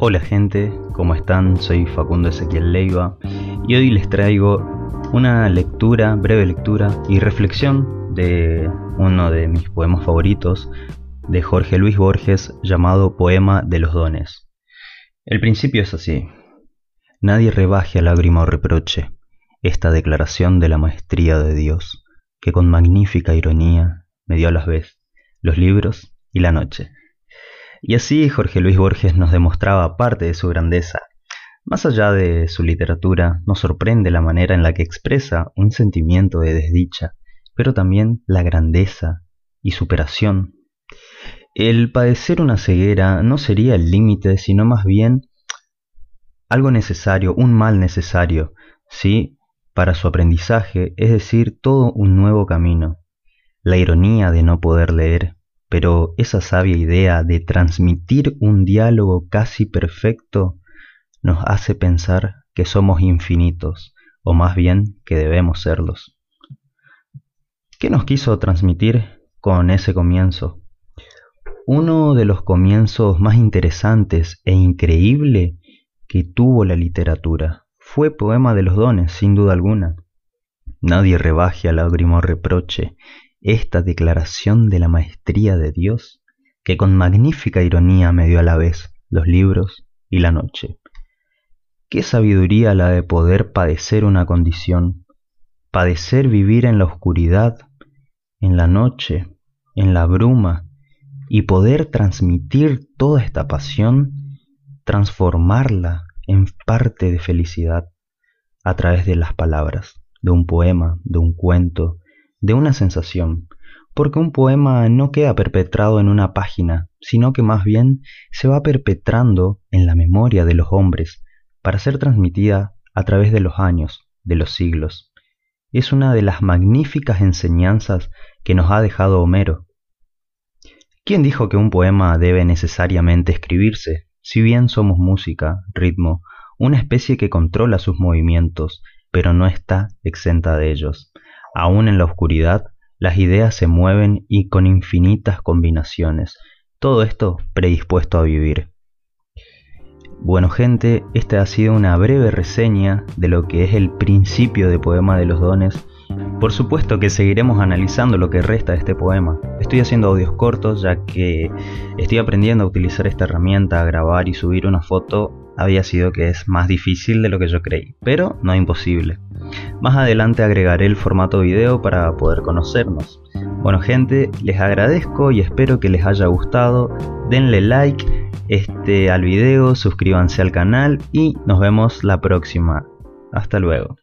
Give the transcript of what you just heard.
Hola gente, ¿cómo están? Soy Facundo Ezequiel Leiva y hoy les traigo una lectura, breve lectura y reflexión de uno de mis poemas favoritos de Jorge Luis Borges llamado Poema de los Dones. El principio es así. Nadie rebaje a lágrima o reproche esta declaración de la maestría de Dios, que con magnífica ironía me dio a las vez los libros y la noche. Y así Jorge Luis Borges nos demostraba parte de su grandeza. Más allá de su literatura, nos sorprende la manera en la que expresa un sentimiento de desdicha, pero también la grandeza y superación. El padecer una ceguera no sería el límite, sino más bien algo necesario, un mal necesario, ¿sí? Para su aprendizaje, es decir, todo un nuevo camino. La ironía de no poder leer, pero esa sabia idea de transmitir un diálogo casi perfecto nos hace pensar que somos infinitos, o más bien que debemos serlos. ¿Qué nos quiso transmitir con ese comienzo? Uno de los comienzos más interesantes e increíble que tuvo la literatura fue Poema de los Dones, sin duda alguna. Nadie rebaje al lágrimo reproche esta declaración de la maestría de Dios, que con magnífica ironía me dio a la vez los libros y la noche. Qué sabiduría la de poder padecer una condición, padecer vivir en la oscuridad, en la noche, en la bruma, y poder transmitir toda esta pasión, transformarla en parte de felicidad a través de las palabras, de un poema, de un cuento, de una sensación, porque un poema no queda perpetrado en una página, sino que más bien se va perpetrando en la memoria de los hombres para ser transmitida a través de los años, de los siglos. Es una de las magníficas enseñanzas que nos ha dejado Homero. ¿Quién dijo que un poema debe necesariamente escribirse? Si bien somos música, ritmo, una especie que controla sus movimientos, pero no está exenta de ellos. Aún en la oscuridad, las ideas se mueven y con infinitas combinaciones. Todo esto predispuesto a vivir. Bueno gente, esta ha sido una breve reseña de lo que es el principio de Poema de los Dones. Por supuesto que seguiremos analizando lo que resta de este poema. Estoy haciendo audios cortos ya que estoy aprendiendo a utilizar esta herramienta, a grabar y subir una foto había sido que es más difícil de lo que yo creí, pero no imposible. Más adelante agregaré el formato video para poder conocernos. Bueno gente, les agradezco y espero que les haya gustado. Denle like este, al video, suscríbanse al canal y nos vemos la próxima. Hasta luego.